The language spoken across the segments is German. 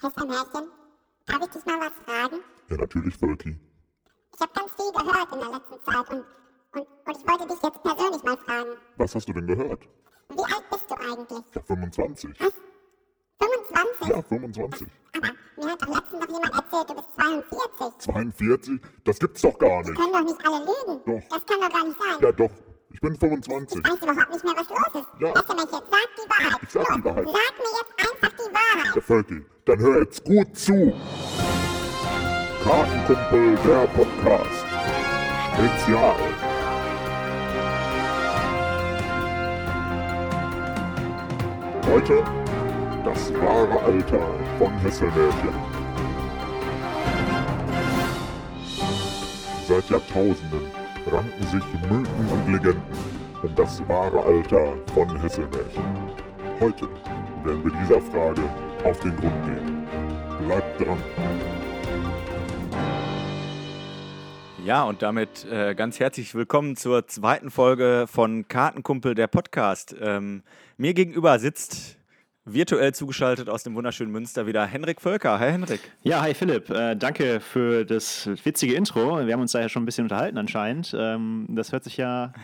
Hesselmärchen, darf ich dich mal was fragen? Ja, natürlich, Völki. Ich habe ganz viel gehört in der letzten Zeit und, und, und ich wollte dich jetzt persönlich mal fragen. Was hast du denn gehört? Wie alt bist du eigentlich? Ja, 25. Was? 25? Ja, 25. Aber mir hat doch letztens noch jemand erzählt, du bist 42. 42? Das gibt's doch gar nicht. können doch nicht alle lügen. Doch. Das kann doch gar nicht sein. Ja, doch. Ich bin 25. Ich weiß überhaupt nicht mehr, was los ist. Ja. Hesselmärchen, sag die Wahrheit. Ich sag die Wahrheit. Sag mir jetzt einfach die Wahrheit. Der Völki, dann hör jetzt gut zu. Kartenkumpel, der Podcast. Spezial. Heute das wahre Alter von Hesselmärchen. Seit Jahrtausenden ranken sich Mythen und Legenden um das wahre Alter von Hesselmärchen. Heute werden wir dieser Frage auf den Grund gehen. Bleibt dran. Ja, und damit äh, ganz herzlich willkommen zur zweiten Folge von Kartenkumpel, der Podcast. Ähm, mir gegenüber sitzt virtuell zugeschaltet aus dem wunderschönen Münster wieder Henrik Völker. Hi Henrik. Ja, hi Philipp, äh, danke für das witzige Intro. Wir haben uns da ja schon ein bisschen unterhalten anscheinend. Ähm, das hört sich ja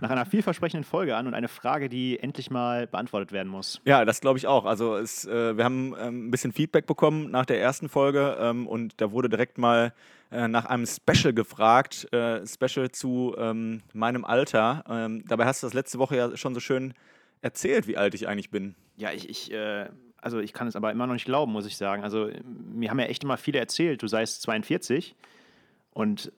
nach einer vielversprechenden Folge an und eine Frage, die endlich mal beantwortet werden muss. Ja, das glaube ich auch. Also es, äh, wir haben ähm, ein bisschen Feedback bekommen nach der ersten Folge ähm, und da wurde direkt mal äh, nach einem Special gefragt, äh, Special zu ähm, meinem Alter. Ähm, dabei hast du das letzte Woche ja schon so schön erzählt, wie alt ich eigentlich bin. Ja, ich, ich äh, also ich kann es aber immer noch nicht glauben, muss ich sagen. Also mir haben ja echt immer viele erzählt, du seist 42 und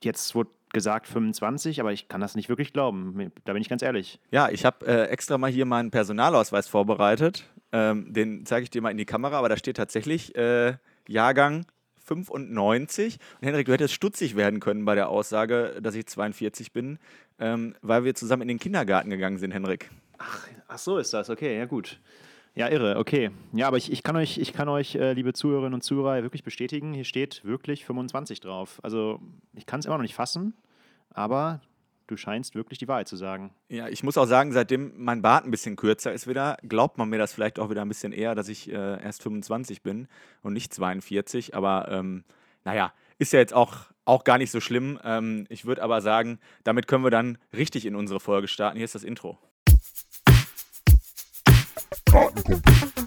jetzt wurde gesagt 25, aber ich kann das nicht wirklich glauben. Da bin ich ganz ehrlich. Ja, ich habe äh, extra mal hier meinen Personalausweis vorbereitet. Ähm, den zeige ich dir mal in die Kamera, aber da steht tatsächlich äh, Jahrgang 95. Und Henrik, du hättest stutzig werden können bei der Aussage, dass ich 42 bin, ähm, weil wir zusammen in den Kindergarten gegangen sind, Henrik. Ach, ach so ist das, okay, ja gut. Ja, irre, okay. Ja, aber ich, ich kann euch, ich kann euch äh, liebe Zuhörerinnen und Zuhörer, wirklich bestätigen, hier steht wirklich 25 drauf. Also ich kann es immer noch nicht fassen, aber du scheinst wirklich die Wahrheit zu sagen. Ja, ich muss auch sagen, seitdem mein Bart ein bisschen kürzer ist wieder, glaubt man mir das vielleicht auch wieder ein bisschen eher, dass ich äh, erst 25 bin und nicht 42. Aber ähm, naja, ist ja jetzt auch, auch gar nicht so schlimm. Ähm, ich würde aber sagen, damit können wir dann richtig in unsere Folge starten. Hier ist das Intro. Kartenkumpel,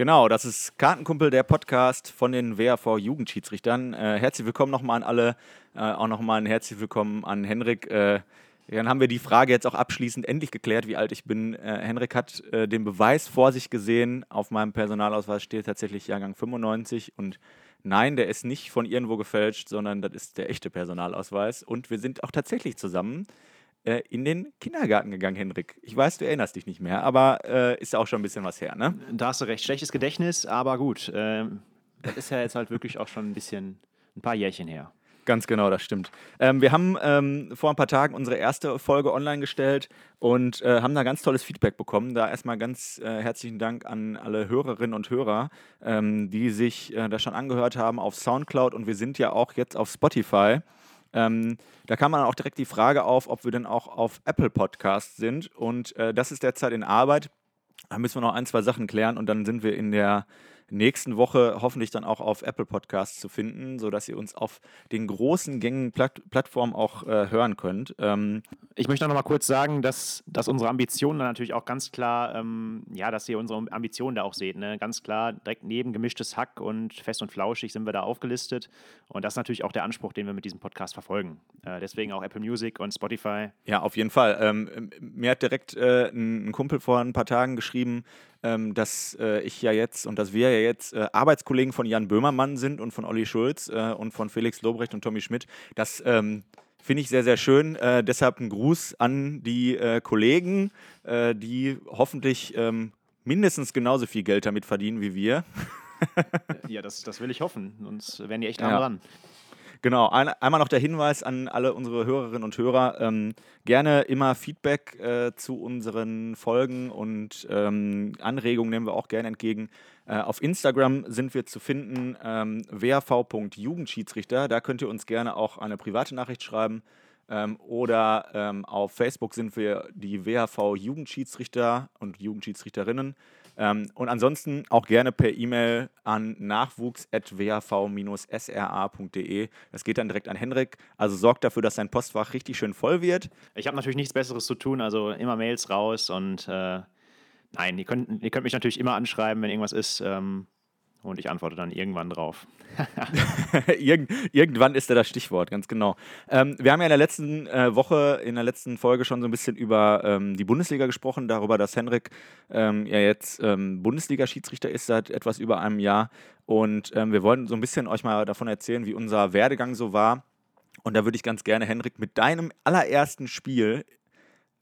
Genau, das ist Kartenkumpel, der Podcast von den WAV Jugendschiedsrichtern. Äh, herzlich willkommen nochmal an alle, äh, auch nochmal ein herzlich willkommen an Henrik. Äh, dann haben wir die Frage jetzt auch abschließend endlich geklärt, wie alt ich bin. Äh, Henrik hat äh, den Beweis vor sich gesehen. Auf meinem Personalausweis steht tatsächlich Jahrgang 95 und nein, der ist nicht von irgendwo gefälscht, sondern das ist der echte Personalausweis. Und wir sind auch tatsächlich zusammen äh, in den Kindergarten gegangen, Henrik. Ich weiß, du erinnerst dich nicht mehr, aber äh, ist ja auch schon ein bisschen was her, ne? Da hast du recht, schlechtes Gedächtnis, aber gut. Ähm, das ist ja jetzt halt wirklich auch schon ein bisschen, ein paar Jährchen her. Ganz genau, das stimmt. Ähm, wir haben ähm, vor ein paar Tagen unsere erste Folge online gestellt und äh, haben da ganz tolles Feedback bekommen. Da erstmal ganz äh, herzlichen Dank an alle Hörerinnen und Hörer, ähm, die sich äh, das schon angehört haben auf Soundcloud und wir sind ja auch jetzt auf Spotify. Ähm, da kam man auch direkt die Frage auf, ob wir denn auch auf Apple Podcasts sind und äh, das ist derzeit in Arbeit. Da müssen wir noch ein, zwei Sachen klären und dann sind wir in der nächsten Woche hoffentlich dann auch auf Apple Podcasts zu finden, sodass ihr uns auf den großen gängigen Platt Plattformen auch äh, hören könnt. Ähm, Ich möchte noch mal kurz sagen, dass, dass unsere Ambitionen dann natürlich auch ganz klar, ähm, ja, dass ihr unsere Ambitionen da auch seht. Ne? Ganz klar, direkt neben gemischtes Hack und fest und flauschig sind wir da aufgelistet. Und das ist natürlich auch der Anspruch, den wir mit diesem Podcast verfolgen. Äh, deswegen auch Apple Music und Spotify. Ja, auf jeden Fall. Ähm, mir hat direkt äh, ein Kumpel vor ein paar Tagen geschrieben, ähm, dass äh, ich ja jetzt und dass wir ja jetzt äh, Arbeitskollegen von Jan Böhmermann sind und von Olli Schulz äh, und von Felix Lobrecht und Tommy Schmidt. Das ähm, finde ich sehr, sehr schön. Äh, deshalb ein Gruß an die äh, Kollegen, äh, die hoffentlich ähm, mindestens genauso viel Geld damit verdienen wie wir. Ja, das, das will ich hoffen. Sonst wären die echt Ja. arm dran. Genau, ein, einmal noch der Hinweis an alle unsere Hörerinnen und Hörer. Ähm, gerne immer Feedback äh, zu unseren Folgen und ähm, Anregungen nehmen wir auch gerne entgegen. Äh, auf Instagram sind wir zu finden, ähm, wav.jugendschiedsrichter. Da könnt ihr uns gerne auch eine private Nachricht schreiben. Ähm, oder ähm, auf Facebook sind wir die WHV Jugendschiedsrichter und Jugendschiedsrichterinnen. Ähm, und ansonsten auch gerne per E-Mail an nachwuchs.wav-sra.de. Das geht dann direkt an Henrik. Also sorgt dafür, dass sein Postfach richtig schön voll wird. Ich habe natürlich nichts Besseres zu tun, also immer Mails raus und äh, nein, ihr könnt, ihr könnt mich natürlich immer anschreiben, wenn irgendwas ist. Ähm, und ich antworte dann irgendwann drauf. Irgend, irgendwann ist da das Stichwort, ganz genau. Ähm, wir haben ja in der letzten äh, Woche, in der letzten Folge schon so ein bisschen über ähm, die Bundesliga gesprochen, darüber, dass Henrik ähm, ja jetzt ähm, Bundesliga-Schiedsrichter ist seit etwas über einem Jahr. Und ähm, wir wollen so ein bisschen euch mal davon erzählen, wie unser Werdegang so war. Und da würde ich ganz gerne, Henrik, mit deinem allerersten Spiel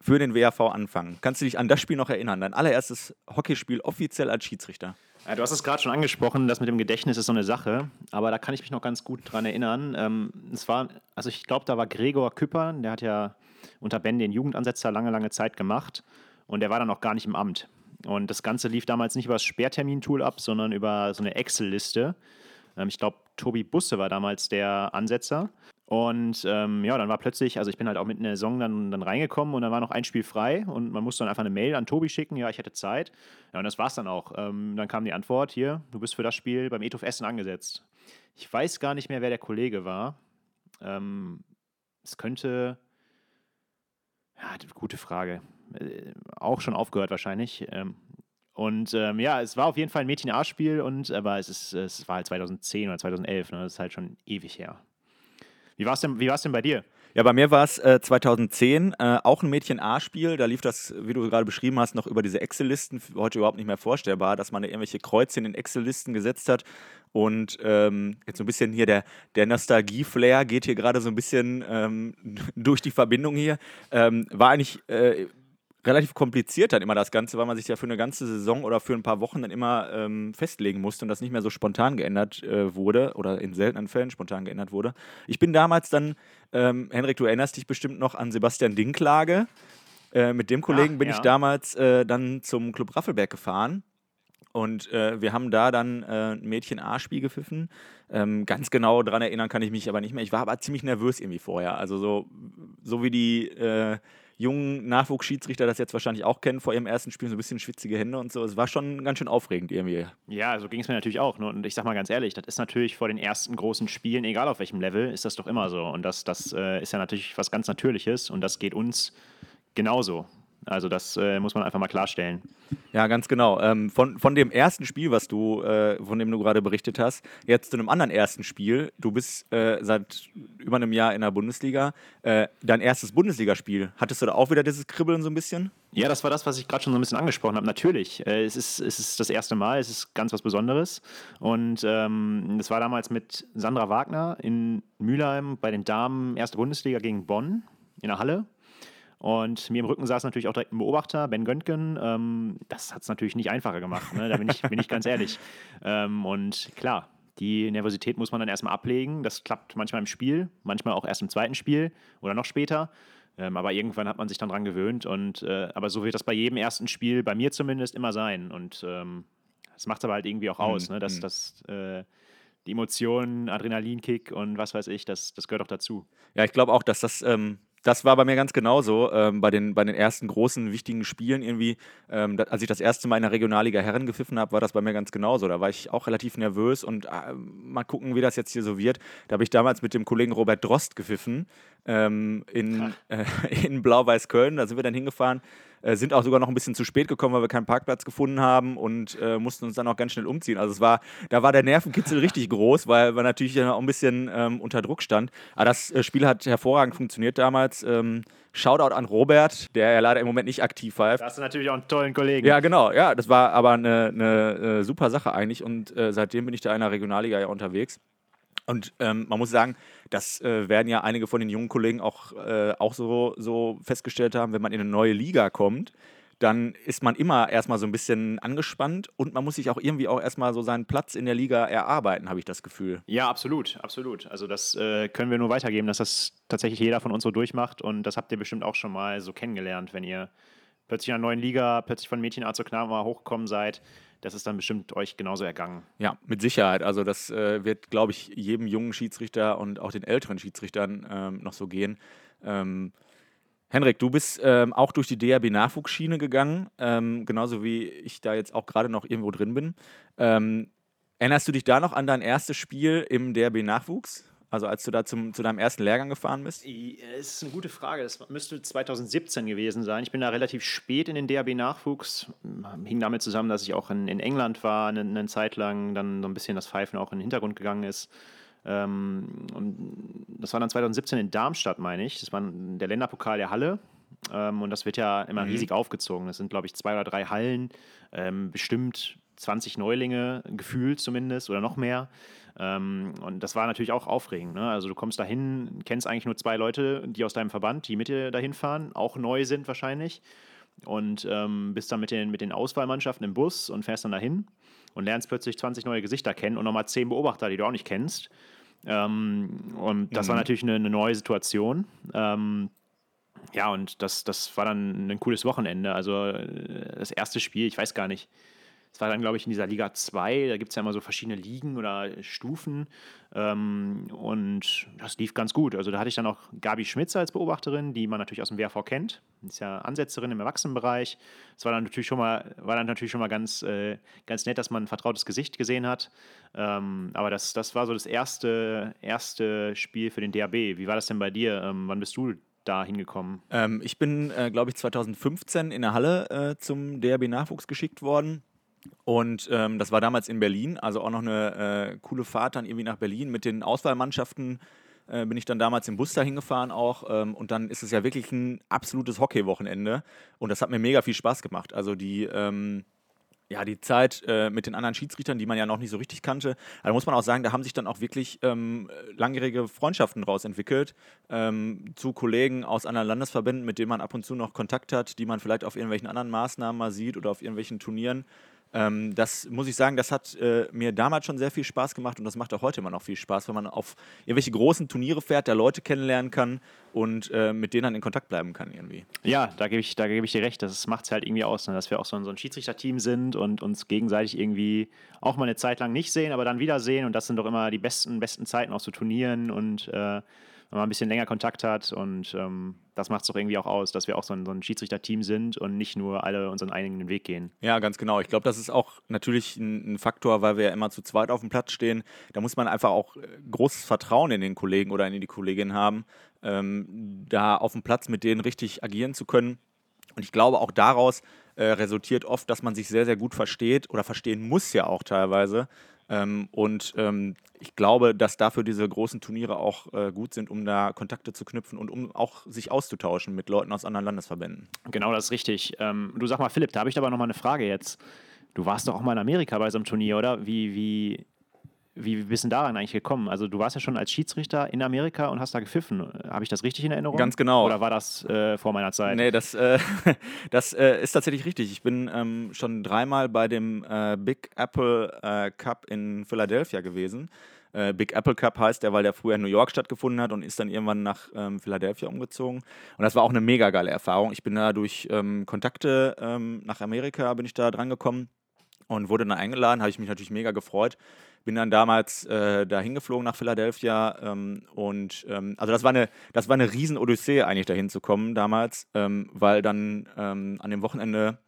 für den WAV anfangen. Kannst du dich an das Spiel noch erinnern? Dein allererstes Hockeyspiel offiziell als Schiedsrichter? Ja, du hast es gerade schon angesprochen, das mit dem Gedächtnis ist so eine Sache, aber da kann ich mich noch ganz gut dran erinnern. Ähm, es war, also ich glaube, da war Gregor Küpper, der hat ja unter Ben den Jugendansetzer lange, lange Zeit gemacht und der war dann noch gar nicht im Amt. Und das Ganze lief damals nicht über das Sperrtermin-Tool ab, sondern über so eine Excel-Liste. Ähm, ich glaube, Tobi Busse war damals der Ansetzer. Und ähm, ja, dann war plötzlich, also ich bin halt auch mitten in der Saison dann, dann reingekommen und dann war noch ein Spiel frei und man musste dann einfach eine Mail an Tobi schicken, ja, ich hätte Zeit. Ja, und das war's dann auch. Ähm, dann kam die Antwort, hier, du bist für das Spiel beim Ethof Essen angesetzt. Ich weiß gar nicht mehr, wer der Kollege war. Ähm, es könnte, ja, gute Frage. Äh, auch schon aufgehört wahrscheinlich. Ähm, und ähm, ja, es war auf jeden Fall ein Mädchen-A-Spiel, aber es, ist, es war halt 2010 oder 2011, ne? das ist halt schon ewig her. Wie war es denn, denn bei dir? Ja, bei mir war es äh, 2010 äh, auch ein Mädchen-A-Spiel. Da lief das, wie du gerade beschrieben hast, noch über diese Excel-Listen. Heute überhaupt nicht mehr vorstellbar, dass man da irgendwelche Kreuzchen in Excel-Listen gesetzt hat. Und ähm, jetzt so ein bisschen hier der, der Nostalgie-Flair geht hier gerade so ein bisschen ähm, durch die Verbindung hier. Ähm, war eigentlich äh, relativ kompliziert dann immer das Ganze, weil man sich ja für eine ganze Saison oder für ein paar Wochen dann immer ähm, festlegen musste und das nicht mehr so spontan geändert äh, wurde oder in seltenen Fällen spontan geändert wurde. Ich bin damals dann, ähm, Henrik, du erinnerst dich bestimmt noch an Sebastian Dinklage. Äh, mit dem Kollegen Ach, bin ja. ich damals äh, dann zum Club Raffelberg gefahren. Und äh, wir haben da dann äh, ein Mädchen-A-Spiel gepfiffen. Ähm, ganz genau daran erinnern kann ich mich aber nicht mehr. Ich war aber ziemlich nervös irgendwie vorher. Also so, so wie die äh, jungen Nachwuchsschiedsrichter das jetzt wahrscheinlich auch kennen vor ihrem ersten Spiel, so ein bisschen schwitzige Hände und so. Es war schon ganz schön aufregend irgendwie. Ja, so ging es mir natürlich auch. Und ich sag mal ganz ehrlich, das ist natürlich vor den ersten großen Spielen, egal auf welchem Level, ist das doch immer so. Und das, das äh, ist ja natürlich was ganz Natürliches und das geht uns genauso. Also das äh, muss man einfach mal klarstellen. Ja, ganz genau. Ähm, von, von dem ersten Spiel, was du, äh, von dem du gerade berichtet hast, jetzt zu einem anderen ersten Spiel. Du bist äh, seit über einem Jahr in der Bundesliga. Äh, dein erstes Bundesligaspiel, hattest du da auch wieder dieses Kribbeln so ein bisschen? Ja, das war das, was ich gerade schon so ein bisschen angesprochen habe. Natürlich, äh, es, ist, es ist das erste Mal, es ist ganz was Besonderes. Und ähm, das war damals mit Sandra Wagner in Mülheim bei den Damen, erste Bundesliga gegen Bonn in der Halle. Und mir im Rücken saß natürlich auch direkt ein Beobachter, Ben Göntgen. Ähm, das hat es natürlich nicht einfacher gemacht, ne? da bin ich, bin ich ganz ehrlich. Ähm, und klar, die Nervosität muss man dann erstmal ablegen. Das klappt manchmal im Spiel, manchmal auch erst im zweiten Spiel oder noch später. Ähm, aber irgendwann hat man sich dann dran gewöhnt. Und, äh, aber so wird das bei jedem ersten Spiel, bei mir zumindest, immer sein. Und ähm, das macht es aber halt irgendwie auch aus, mhm. ne? dass, mhm. dass äh, die Emotionen, Adrenalinkick und was weiß ich, das, das gehört auch dazu. Ja, ich glaube auch, dass das ähm, das war bei mir ganz genauso. Ähm, bei, den, bei den ersten großen, wichtigen Spielen irgendwie, ähm, da, als ich das erste Mal in der Regionalliga Herren gepfiffen habe, war das bei mir ganz genauso. Da war ich auch relativ nervös und äh, mal gucken, wie das jetzt hier so wird. Da habe ich damals mit dem Kollegen Robert Drost gepfiffen ähm, in, äh, in Blau-Weiß Köln. Da sind wir dann hingefahren. Äh, sind auch sogar noch ein bisschen zu spät gekommen, weil wir keinen Parkplatz gefunden haben und äh, mussten uns dann auch ganz schnell umziehen. Also es war, da war der Nervenkitzel richtig groß, weil wir natürlich auch ein bisschen ähm, unter Druck stand. Aber das äh, Spiel hat hervorragend funktioniert damals. Ähm, Shoutout an Robert, der ja leider im Moment nicht aktiv pfeift. Da hast du natürlich auch einen tollen Kollegen. Ja, genau. Ja, das war aber eine, eine, eine super Sache eigentlich und äh, seitdem bin ich da in der Regionalliga ja unterwegs. Und ähm, man muss sagen, das äh, werden ja einige von den jungen Kollegen auch, äh, auch so, so festgestellt haben, wenn man in eine neue Liga kommt, dann ist man immer erstmal so ein bisschen angespannt und man muss sich auch irgendwie auch erstmal so seinen Platz in der Liga erarbeiten, habe ich das Gefühl. Ja, absolut, absolut. Also das äh, können wir nur weitergeben, dass das tatsächlich jeder von uns so durchmacht und das habt ihr bestimmt auch schon mal so kennengelernt, wenn ihr plötzlich in einer neuen Liga, plötzlich von Mädchenart zur Knaben hochgekommen seid. Das ist dann bestimmt euch genauso ergangen. Ja, mit Sicherheit. Also das äh, wird, glaube ich, jedem jungen Schiedsrichter und auch den älteren Schiedsrichtern ähm, noch so gehen. Ähm, Henrik, du bist ähm, auch durch die DRB-Nachwuchsschiene gegangen, ähm, genauso wie ich da jetzt auch gerade noch irgendwo drin bin. Ähm, erinnerst du dich da noch an dein erstes Spiel im DRB-Nachwuchs? Also als du da zum, zu deinem ersten Lehrgang gefahren bist? Das ist eine gute Frage. Das müsste 2017 gewesen sein. Ich bin da relativ spät in den DRB-Nachwuchs. Hing damit zusammen, dass ich auch in, in England war, eine, eine Zeit lang, dann so ein bisschen das Pfeifen auch in den Hintergrund gegangen ist. Ähm, und das war dann 2017 in Darmstadt, meine ich. Das war der Länderpokal der Halle. Ähm, und das wird ja immer mhm. riesig aufgezogen. Das sind, glaube ich, zwei oder drei Hallen, ähm, bestimmt 20 Neulinge, gefühlt zumindest, oder noch mehr. Ähm, und das war natürlich auch aufregend. Ne? Also du kommst dahin, kennst eigentlich nur zwei Leute, die aus deinem Verband, die mit dir dahin fahren, auch neu sind wahrscheinlich. Und ähm, bist dann mit den, mit den Auswahlmannschaften im Bus und fährst dann dahin und lernst plötzlich 20 neue Gesichter kennen und nochmal 10 Beobachter, die du auch nicht kennst. Ähm, und das mhm. war natürlich eine, eine, neue Situation. Ähm, ja, und das, das war dann ein cooles Wochenende. Also äh, das erste Spiel, ich weiß gar nicht, es war dann, glaube ich, in dieser Liga 2, da gibt es ja immer so verschiedene Ligen oder Stufen. Ähm, und das lief ganz gut. Also da hatte ich dann auch Gabi Schmitz als Beobachterin, die man natürlich aus dem WRV kennt. Ist ja Ansetzerin im Erwachsenenbereich. Es war dann natürlich schon mal, war dann natürlich schon mal ganz, äh, ganz nett, dass man ein vertrautes Gesicht gesehen hat. Ähm, aber das, das war so das erste, erste Spiel für den DAB. Wie war das denn bei dir? Ähm, wann bist du da hingekommen? Ähm, ich bin, äh, glaube ich, 2015 in der Halle äh, zum DRB-Nachwuchs geschickt worden. Und ähm, das war damals in Berlin, also auch noch eine äh, coole Fahrt dann irgendwie nach Berlin mit den Auswahlmannschaften. Äh, bin ich dann damals im Bus dahin gefahren auch ähm, und dann ist es ja wirklich ein absolutes Hockey-Wochenende und das hat mir mega viel Spaß gemacht. Also die, ähm, ja, die Zeit äh, mit den anderen Schiedsrichtern, die man ja noch nicht so richtig kannte, da muss man auch sagen, da haben sich dann auch wirklich ähm, langjährige Freundschaften daraus entwickelt ähm, zu Kollegen aus anderen Landesverbänden, mit denen man ab und zu noch Kontakt hat, die man vielleicht auf irgendwelchen anderen Maßnahmen mal sieht oder auf irgendwelchen Turnieren. Ähm, das muss ich sagen, das hat äh, mir damals schon sehr viel Spaß gemacht und das macht auch heute immer noch viel Spaß, wenn man auf irgendwelche großen Turniere fährt, da Leute kennenlernen kann und äh, mit denen dann in Kontakt bleiben kann irgendwie. Ja, da gebe ich, geb ich dir recht. Das macht es halt irgendwie aus, ne? dass wir auch so ein, so ein Schiedsrichterteam sind und uns gegenseitig irgendwie auch mal eine Zeit lang nicht sehen, aber dann wiedersehen und das sind doch immer die besten, besten Zeiten auch so Turnieren und äh, man ein bisschen länger Kontakt hat und ähm, das macht es doch irgendwie auch aus, dass wir auch so ein, so ein Schiedsrichterteam sind und nicht nur alle unseren eigenen Weg gehen. Ja, ganz genau. Ich glaube, das ist auch natürlich ein, ein, Faktor, weil wir ja immer zu zweit auf dem Platz stehen. Da muss man einfach auch äh, großes Vertrauen in den Kollegen oder in die Kollegin haben, ähm, da auf dem Platz mit denen richtig agieren zu können. Und ich glaube, auch daraus äh, resultiert oft, dass man sich sehr, sehr gut versteht oder verstehen muss ja auch teilweise. Ähm, und ähm, ich glaube, dass dafür diese großen Turniere auch äh, gut sind, um da Kontakte zu knüpfen und um auch sich auszutauschen mit Leuten aus anderen Landesverbänden. Genau, das ist richtig. Ähm, du sag mal, Philipp, da habe ich aber noch mal eine Frage jetzt. Du warst doch auch mal in Amerika bei so einem Turnier, oder? Wie, wie, wie bist du daran eigentlich gekommen? Also du warst ja schon als Schiedsrichter in Amerika und hast da gepfiffen. Habe ich das richtig in Erinnerung? Ganz genau. Oder war das äh, vor meiner Zeit? Nee, das, äh, das äh, ist tatsächlich richtig. Ich bin ähm, schon dreimal bei dem äh, Big Apple äh, Cup in Philadelphia gewesen. Äh, Big Apple Cup heißt der, weil der früher in New York stattgefunden hat und ist dann irgendwann nach ähm, Philadelphia umgezogen. Und das war auch eine mega geile Erfahrung. Ich bin da durch ähm, Kontakte ähm, nach Amerika bin ich da dran gekommen und wurde dann eingeladen, habe ich mich natürlich mega gefreut bin dann damals äh, da hingeflogen nach Philadelphia ähm, und ähm, also das war eine, das war eine riesen Odyssee eigentlich dahin zu kommen damals, ähm, weil dann ähm, an dem Wochenende,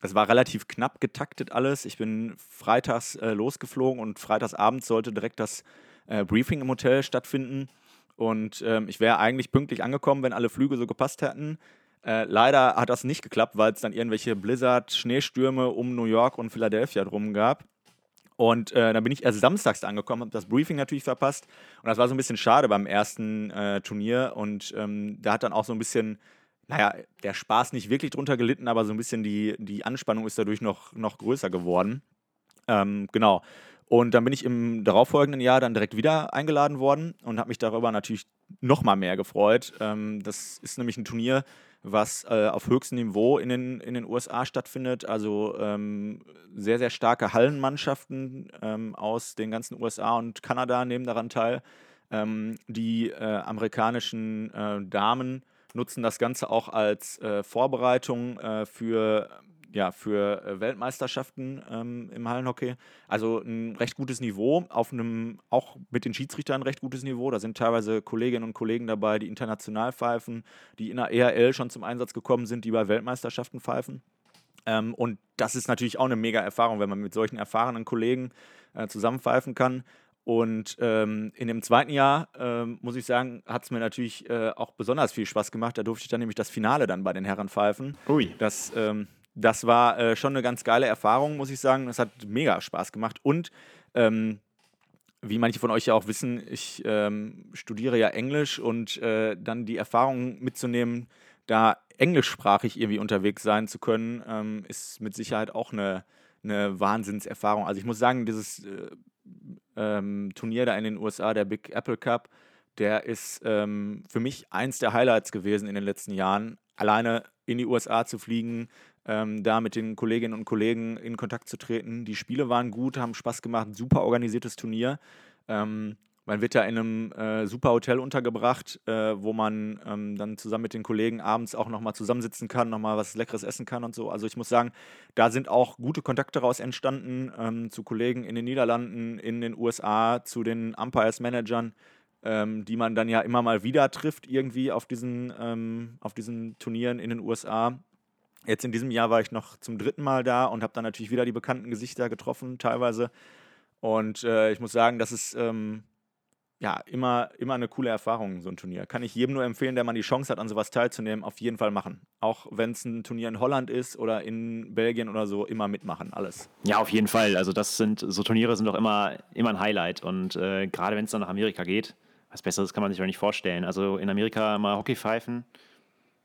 es war relativ knapp getaktet alles. Ich bin freitags äh, losgeflogen und freitagsabends sollte direkt das äh, Briefing im Hotel stattfinden und ähm, ich wäre eigentlich pünktlich angekommen, wenn alle Flüge so gepasst hätten. Äh, leider hat das nicht geklappt, weil es dann irgendwelche Blizzard-Schneestürme um New York und Philadelphia drum gab. Und äh, dann bin ich erst samstags angekommen, habe das Briefing natürlich verpasst. Und das war so ein bisschen schade beim ersten äh, Turnier. Und ähm, da hat dann auch so ein bisschen, naja, der Spaß nicht wirklich drunter gelitten, aber so ein bisschen die, die Anspannung ist dadurch noch, noch größer geworden. Ähm, genau. Und dann bin ich im darauffolgenden Jahr dann direkt wieder eingeladen worden und habe mich darüber natürlich noch mal mehr gefreut. Ähm, das ist nämlich ein Turnier, was äh, auf höchstem Niveau in den, in den USA stattfindet. Also ähm, sehr, sehr starke Hallenmannschaften ähm, aus den ganzen USA und Kanada nehmen daran teil. Ähm, die äh, amerikanischen äh, Damen nutzen das Ganze auch als äh, Vorbereitung äh, für ja, für äh, Weltmeisterschaften ähm, im Hallenhockey. Also ein recht gutes Niveau, auf einem, auch mit den Schiedsrichtern ein recht gutes Niveau. Da sind teilweise Kolleginnen und Kollegen dabei, die international pfeifen, die in der EHL schon zum Einsatz gekommen sind, die bei Weltmeisterschaften pfeifen. Ähm, und das ist natürlich auch eine mega Erfahrung, wenn man mit solchen erfahrenen Kollegen äh, zusammenpfeifen kann. Und ähm, in dem zweiten Jahr, ähm, muss ich sagen, hat es mir natürlich äh, auch besonders viel Spaß gemacht. Da durfte ich dann nämlich das Finale dann bei den Herren pfeifen. Ui. Das, ähm, das war äh, schon eine ganz geile Erfahrung, muss ich sagen. Das hat mega Spaß gemacht. Und ähm, wie manche von euch ja auch wissen, ich ähm, studiere ja Englisch und äh, dann die Erfahrung mitzunehmen, da englischsprachig irgendwie unterwegs sein zu können, ähm, ist mit Sicherheit auch eine, eine Wahnsinnserfahrung. Also ich muss sagen, dieses äh, ähm, Turnier da in den USA, der Big Apple Cup, der ist ähm, für mich eins der Highlights gewesen in den letzten Jahren. Alleine in die USA zu fliegen, ähm, da mit den Kolleginnen und Kollegen in Kontakt zu treten. Die Spiele waren gut, haben Spaß gemacht, super organisiertes Turnier. Ähm, man wird da in einem äh, super Hotel untergebracht, äh, wo man ähm, dann zusammen mit den Kollegen abends auch nochmal zusammensitzen kann, nochmal was Leckeres essen kann und so. Also ich muss sagen, da sind auch gute Kontakte daraus entstanden ähm, zu Kollegen in den Niederlanden, in den USA, zu den Umpires-Managern, ähm, die man dann ja immer mal wieder trifft irgendwie auf diesen, ähm, auf diesen Turnieren in den USA. Jetzt in diesem Jahr war ich noch zum dritten Mal da und habe dann natürlich wieder die bekannten Gesichter getroffen, teilweise. Und äh, ich muss sagen, das ist ähm, ja immer, immer eine coole Erfahrung, so ein Turnier. Kann ich jedem nur empfehlen, der mal die Chance hat, an sowas teilzunehmen, auf jeden Fall machen. Auch wenn es ein Turnier in Holland ist oder in Belgien oder so, immer mitmachen, alles. Ja, auf jeden Fall. Also das sind, so Turniere sind doch immer, immer ein Highlight. Und äh, gerade wenn es dann nach Amerika geht, was Besseres kann man sich doch nicht vorstellen. Also in Amerika mal Hockey pfeifen,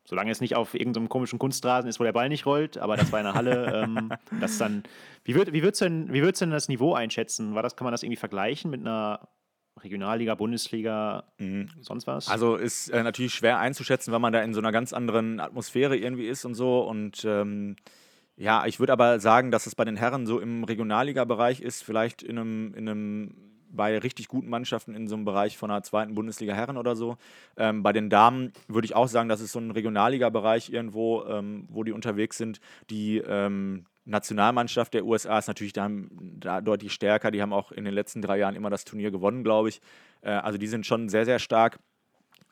Solange es nicht auf irgendeinem komischen Kunstrasen ist, wo der Ball nicht rollt, aber das war in der Halle. ähm, das dann, wie, würd, wie würdest du denn, wie würdest du denn das Niveau einschätzen? War das, kann man das irgendwie vergleichen mit einer Regionalliga, Bundesliga, mhm. sonst was? Also ist äh, natürlich schwer einzuschätzen, weil man da in so einer ganz anderen Atmosphäre irgendwie ist und so. Und ähm, ja, ich würde aber sagen, dass es bei den Herren so im Regionalliga-Bereich ist, vielleicht in einem, in einem bei richtig guten Mannschaften in so einem Bereich von der zweiten Bundesliga Herren oder so. Ähm, bei den Damen würde ich auch sagen, das ist so ein Regionalliga-Bereich irgendwo, ähm, wo die unterwegs sind. Die ähm, Nationalmannschaft der USA ist natürlich da, da, deutlich stärker. Die haben auch in den letzten drei Jahren immer das Turnier gewonnen, glaube ich. Äh, also die sind schon sehr, sehr stark.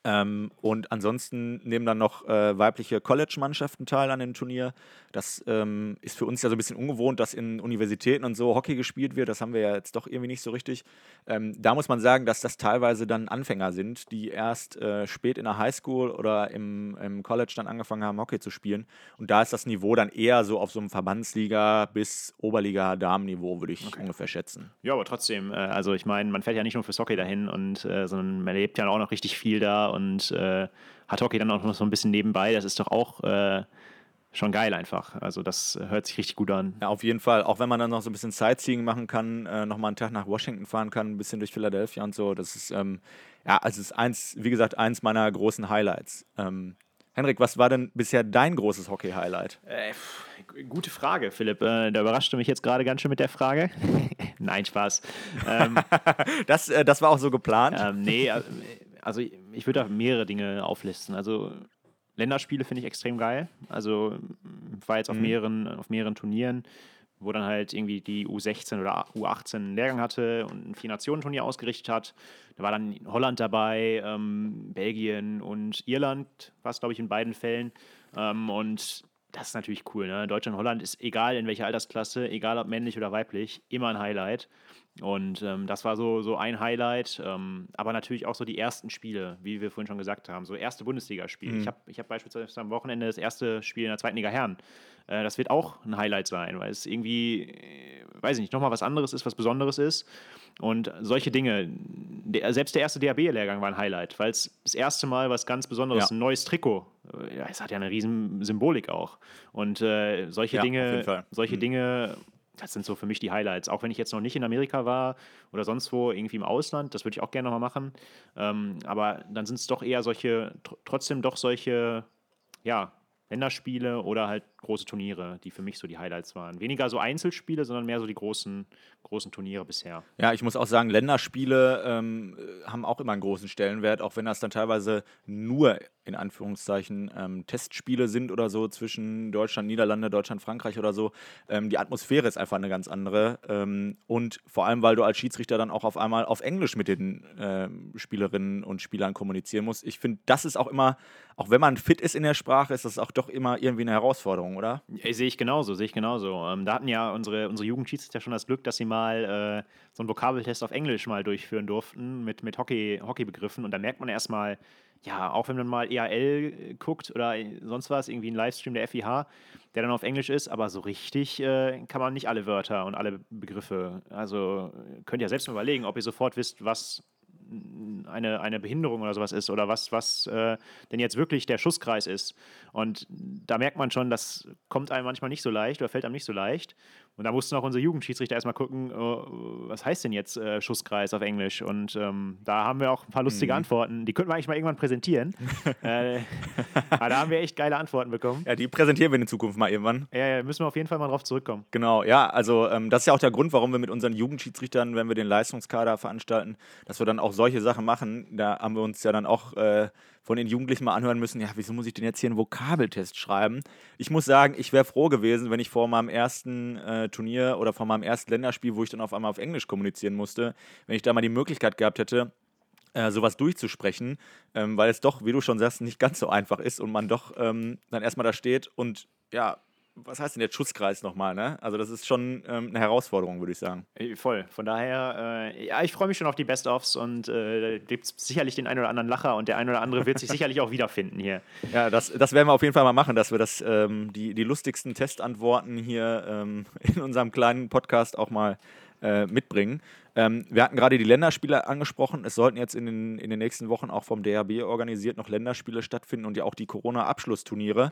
Ähm, und ansonsten nehmen dann noch äh, weibliche College-Mannschaften teil an dem Turnier. Das ähm, ist für uns ja so ein bisschen ungewohnt, dass in Universitäten und so Hockey gespielt wird. Das haben wir ja jetzt doch irgendwie nicht so richtig. Ähm, da muss man sagen, dass das teilweise dann Anfänger sind, die erst äh, spät in der Highschool oder im, im, College dann angefangen haben, Hockey zu spielen. Und da ist das Niveau dann eher so auf so einem Verbandsliga bis Oberliga-Damenniveau, würde ich okay. ungefähr schätzen. Ja, aber trotzdem, äh, also ich meine, man fährt ja nicht nur fürs Hockey dahin, und, äh, sondern man erlebt ja auch noch richtig viel da und äh, hat Hockey dann auch noch so ein bisschen nebenbei. Das ist doch auch äh, schon geil einfach. Also das hört sich richtig gut an. Ja, auf jeden Fall. Auch wenn man dann noch so ein bisschen Sightseeing machen kann, äh, nochmal einen Tag nach Washington fahren kann, ein bisschen durch Philadelphia und so. Das ist, ähm, ja, also ist eins, wie gesagt, eins meiner großen Highlights. Ähm, Henrik, was war denn bisher dein großes Hockey-Highlight? Äh, gute Frage, Philipp. Äh, da überrascht du mich jetzt gerade ganz schön mit der Frage. Nein, Spaß. Ähm, das, äh, das war auch so geplant? Ähm, nee, äh, also ich würde da mehrere Dinge auflisten. Also Länderspiele finde ich extrem geil. Also war jetzt auf, mhm. mehreren, auf mehreren Turnieren, wo dann halt irgendwie die U16 oder U18 einen Lehrgang hatte und ein Vier-Nationen-Turnier ausgerichtet hat. Da war dann Holland dabei, ähm, Belgien und Irland, war es, glaube ich, in beiden Fällen. Ähm, und das ist natürlich cool. Ne? Deutschland, Holland ist egal in welcher Altersklasse, egal ob männlich oder weiblich, immer ein Highlight. Und ähm, das war so, so ein Highlight. Ähm, aber natürlich auch so die ersten Spiele, wie wir vorhin schon gesagt haben. So erste Bundesligaspiele. Mhm. Ich habe ich hab beispielsweise am Wochenende das erste Spiel in der zweiten Liga Herren. Äh, das wird auch ein Highlight sein, weil es irgendwie, äh, weiß ich nicht, nochmal was anderes ist, was Besonderes ist. Und solche Dinge, der, selbst der erste DAB-Lehrgang war ein Highlight, weil es das erste Mal was ganz Besonderes, ja. ein neues Trikot. Äh, es hat ja eine riesen Symbolik auch. Und äh, solche ja, Dinge, solche mhm. Dinge das sind so für mich die Highlights. Auch wenn ich jetzt noch nicht in Amerika war oder sonst wo, irgendwie im Ausland, das würde ich auch gerne nochmal machen. Ähm, aber dann sind es doch eher solche, tr trotzdem doch solche, ja, Länderspiele oder halt große Turniere, die für mich so die Highlights waren. Weniger so Einzelspiele, sondern mehr so die großen, großen Turniere bisher. Ja, ich muss auch sagen, Länderspiele ähm, haben auch immer einen großen Stellenwert, auch wenn das dann teilweise nur in Anführungszeichen ähm, Testspiele sind oder so zwischen Deutschland, Niederlande, Deutschland, Frankreich oder so. Ähm, die Atmosphäre ist einfach eine ganz andere. Ähm, und vor allem, weil du als Schiedsrichter dann auch auf einmal auf Englisch mit den ähm, Spielerinnen und Spielern kommunizieren musst. Ich finde, das ist auch immer, auch wenn man fit ist in der Sprache, ist das auch doch immer irgendwie eine Herausforderung, oder? Ja, sehe ich genauso, sehe ich genauso. Ähm, da hatten ja unsere, unsere Jugendschiedsrichter schon das Glück, dass sie mal äh, so einen Vokabeltest auf Englisch mal durchführen durften mit, mit Hockey, Hockeybegriffen. Und da merkt man erstmal, ja, auch wenn man mal EAL guckt oder sonst was, irgendwie ein Livestream der FIH, der dann auf Englisch ist, aber so richtig äh, kann man nicht alle Wörter und alle Begriffe. Also könnt ihr selbst mal überlegen, ob ihr sofort wisst, was eine, eine Behinderung oder sowas ist oder was, was äh, denn jetzt wirklich der Schusskreis ist. Und da merkt man schon, das kommt einem manchmal nicht so leicht oder fällt einem nicht so leicht. Und da mussten auch unsere Jugendschiedsrichter erstmal gucken, oh, was heißt denn jetzt äh, Schusskreis auf Englisch? Und ähm, da haben wir auch ein paar lustige mhm. Antworten. Die könnten wir eigentlich mal irgendwann präsentieren. äh, aber da haben wir echt geile Antworten bekommen. Ja, die präsentieren wir in Zukunft mal irgendwann. Ja, ja müssen wir auf jeden Fall mal drauf zurückkommen. Genau, ja, also ähm, das ist ja auch der Grund, warum wir mit unseren Jugendschiedsrichtern, wenn wir den Leistungskader veranstalten, dass wir dann auch solche Sachen machen. Da haben wir uns ja dann auch äh, von den Jugendlichen mal anhören müssen, ja, wieso muss ich denn jetzt hier einen Vokabeltest schreiben? Ich muss sagen, ich wäre froh gewesen, wenn ich vor meinem ersten äh, Turnier oder vor meinem ersten Länderspiel, wo ich dann auf einmal auf Englisch kommunizieren musste, wenn ich da mal die Möglichkeit gehabt hätte, äh, sowas durchzusprechen, ähm, weil es doch, wie du schon sagst, nicht ganz so einfach ist und man doch ähm, dann erstmal da steht und ja, was heißt denn jetzt Schusskreis nochmal, ne? Also das ist schon ähm, eine Herausforderung, würde ich sagen. Voll. Von daher, äh, ja, ich freue mich schon auf die Best-ofs und äh, gibt es sicherlich den einen oder anderen Lacher und der eine oder andere wird sich sicherlich auch wiederfinden hier. Ja, das, das werden wir auf jeden Fall mal machen, dass wir das, ähm, die, die lustigsten Testantworten hier ähm, in unserem kleinen Podcast auch mal äh, mitbringen. Ähm, wir hatten gerade die Länderspiele angesprochen. Es sollten jetzt in den, in den nächsten Wochen auch vom DHB organisiert noch Länderspiele stattfinden und ja auch die Corona-Abschlussturniere.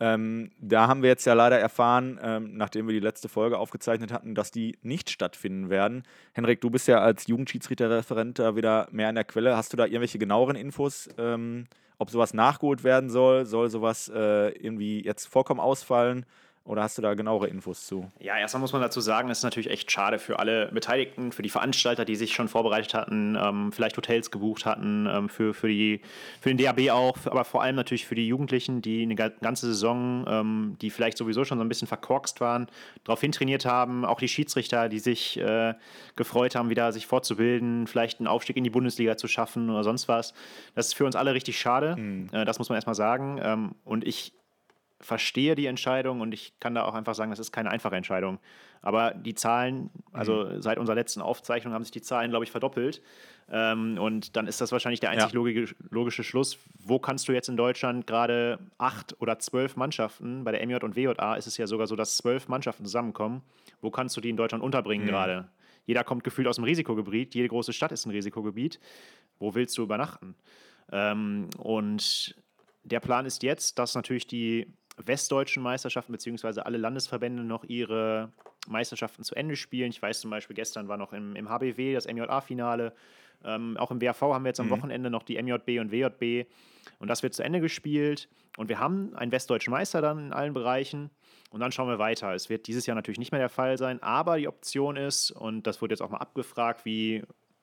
Ähm, da haben wir jetzt ja leider erfahren, ähm, nachdem wir die letzte Folge aufgezeichnet hatten, dass die nicht stattfinden werden. Henrik, du bist ja als Jugendschiedsrichterreferent da wieder mehr an der Quelle. Hast du da irgendwelche genaueren Infos? Ähm, ob sowas nachgeholt werden soll? Soll sowas äh, irgendwie jetzt vollkommen ausfallen? Oder hast du da genauere Infos zu? Ja, erstmal muss man dazu sagen, es ist natürlich echt schade für alle Beteiligten, für die Veranstalter, die sich schon vorbereitet hatten, ähm, vielleicht Hotels gebucht hatten, ähm, für, für, die, für den DAB auch, aber vor allem natürlich für die Jugendlichen, die eine ganze Saison, ähm, die vielleicht sowieso schon so ein bisschen verkorkst waren, darauf hintrainiert haben. Auch die Schiedsrichter, die sich äh, gefreut haben, wieder sich fortzubilden, vielleicht einen Aufstieg in die Bundesliga zu schaffen oder sonst was. Das ist für uns alle richtig schade. Mhm. Äh, das muss man erstmal sagen. Ähm, und ich verstehe die Entscheidung und ich kann da auch einfach sagen, das ist keine einfache Entscheidung. Aber die Zahlen, also mhm. seit unserer letzten Aufzeichnung haben sich die Zahlen, glaube ich, verdoppelt. Ähm, und dann ist das wahrscheinlich der einzig ja. logische, logische Schluss. Wo kannst du jetzt in Deutschland gerade acht oder zwölf Mannschaften, bei der MJ und WJA ist es ja sogar so, dass zwölf Mannschaften zusammenkommen, wo kannst du die in Deutschland unterbringen mhm. gerade? Jeder kommt gefühlt aus dem Risikogebiet, jede große Stadt ist ein Risikogebiet. Wo willst du übernachten? Ähm, und der Plan ist jetzt, dass natürlich die westdeutschen Meisterschaften beziehungsweise alle Landesverbände noch ihre Meisterschaften zu Ende spielen. Ich weiß zum Beispiel, gestern war noch im, im HBW das MJA-Finale. Ähm, auch im WAV haben wir jetzt am mhm. Wochenende noch die MJB und WJB. Und das wird zu Ende gespielt. Und wir haben einen westdeutschen Meister dann in allen Bereichen. Und dann schauen wir weiter. Es wird dieses Jahr natürlich nicht mehr der Fall sein, aber die Option ist, und das wurde jetzt auch mal abgefragt, wie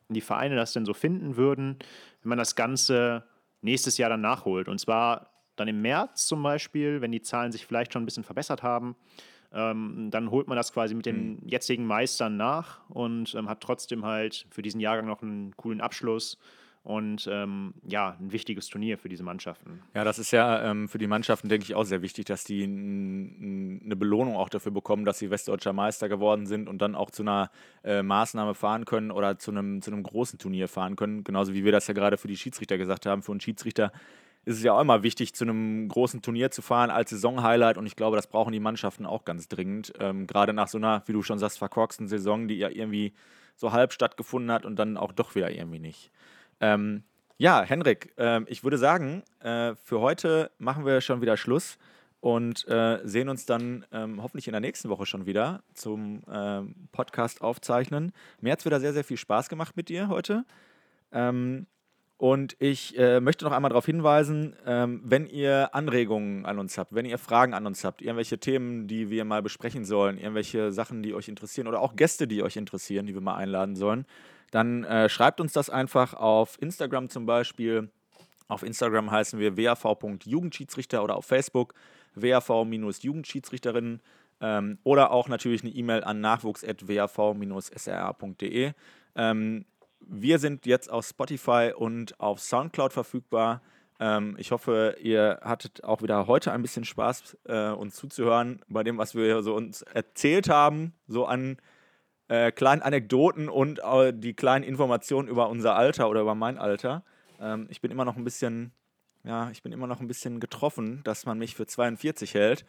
die Vereine das denn so finden würden, wenn man das Ganze nächstes Jahr dann nachholt. Und zwar dann im März zum Beispiel, wenn die Zahlen sich vielleicht schon ein bisschen verbessert haben, ähm, dann holt man das quasi mit den mhm. jetzigen Meistern nach und ähm, hat trotzdem halt für diesen Jahrgang noch einen coolen Abschluss und ähm, ja, ein wichtiges Turnier für diese Mannschaften. Ja, das ist ja ähm, für die Mannschaften, denke ich, auch sehr wichtig, dass die eine Belohnung auch dafür bekommen, dass sie westdeutscher Meister geworden sind und dann auch zu einer äh, Maßnahme fahren können oder zu einem, zu einem großen Turnier fahren können. Genauso wie wir das ja gerade für die Schiedsrichter gesagt haben. Für einen Schiedsrichter ist es ja auch immer wichtig, zu einem großen Turnier zu fahren als Saisonhighlight. Und ich glaube, das brauchen die Mannschaften auch ganz dringend. Ähm, Gerade nach so einer, wie du schon sagst, verkorksten Saison, die ja irgendwie so halb stattgefunden hat und dann auch doch wieder irgendwie nicht. Ähm, ja, Henrik, äh, ich würde sagen, äh, für heute machen wir schon wieder Schluss und äh, sehen uns dann ähm, hoffentlich in der nächsten Woche schon wieder zum ähm, Podcast aufzeichnen. Mir hat es wieder sehr, sehr viel Spaß gemacht mit dir heute. Ähm, Und ich äh, möchte noch einmal darauf hinweisen, ähm, wenn ihr Anregungen an uns habt, wenn ihr Fragen an uns habt, irgendwelche Themen, die wir mal besprechen sollen, irgendwelche Sachen, die euch interessieren oder auch Gäste, die euch interessieren, die wir mal einladen sollen, dann äh, schreibt uns das einfach auf Instagram zum Beispiel. Auf Instagram heißen wir wav.jugendschiedsrichter oder auf Facebook wav-jugendschiedsrichterinnen ähm, oder auch natürlich eine E-Mail an nachwuchs.wav-sra.de. Ähm, wir sind jetzt auf Spotify und auf Soundcloud verfügbar. Ähm, ich hoffe, ihr hattet auch wieder heute ein bisschen Spaß, äh, uns zuzuhören bei dem, was wir so uns erzählt haben, so an äh, kleinen Anekdoten und äh, die kleinen Informationen über unser Alter oder über mein Alter. Ähm, ich bin immer noch ein bisschen, ja, ich bin immer noch ein bisschen getroffen, dass man mich für 42 hält.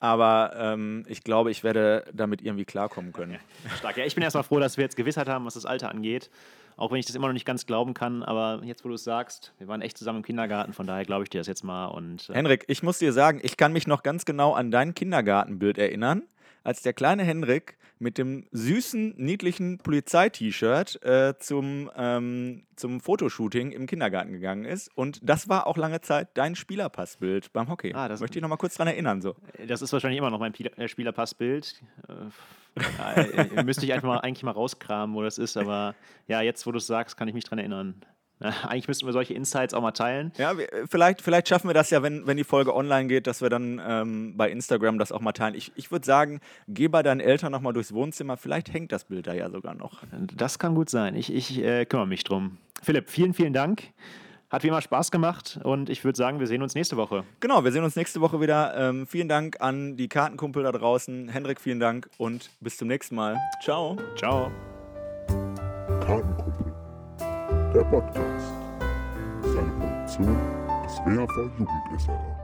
Aber ähm, ich glaube, ich werde damit irgendwie klarkommen können. Stark. Ja, ich bin erstmal froh, dass wir jetzt Gewissheit haben, was das Alter angeht. Auch wenn ich das immer noch nicht ganz glauben kann, aber jetzt, wo du es sagst, wir waren echt zusammen im Kindergarten, von daher glaube ich dir das jetzt mal. Und, äh Henrik, ich muss dir sagen, ich kann mich noch ganz genau an dein Kindergartenbild erinnern, als der kleine Henrik mit dem süßen, niedlichen Polizei-T-Shirt äh, zum, ähm, zum Fotoshooting im Kindergarten gegangen ist. Und das war auch lange Zeit dein Spielerpassbild beim Hockey. Ah, das Möchte ich noch mal kurz dran erinnern. So. Das ist wahrscheinlich immer noch mein äh, Spielerpassbild. Äh, ja, müsste ich einfach mal, eigentlich mal rauskramen, wo das ist. Aber ja, jetzt, wo du es sagst, kann ich mich dran erinnern. Eigentlich müssten wir solche Insights auch mal teilen. Ja, wir, vielleicht, vielleicht schaffen wir das ja, wenn, wenn die Folge online geht, dass wir dann ähm, bei Instagram das auch mal teilen. Ich, ich würde sagen, geh bei deinen Eltern nochmal durchs Wohnzimmer. Vielleicht hängt das Bild da ja sogar noch. Das kann gut sein. Ich, ich äh, kümmere mich drum. Philipp, vielen, vielen Dank. Hat wie immer Spaß gemacht und ich würde sagen, wir sehen uns nächste Woche. Genau, wir sehen uns nächste Woche wieder. Ähm, vielen Dank an die Kartenkumpel da draußen. Hendrik, vielen Dank und bis zum nächsten Mal. Ciao. Ciao. Kartenkumpel, der Podcast. Mit einer Produktion des WAV Jugendesserer.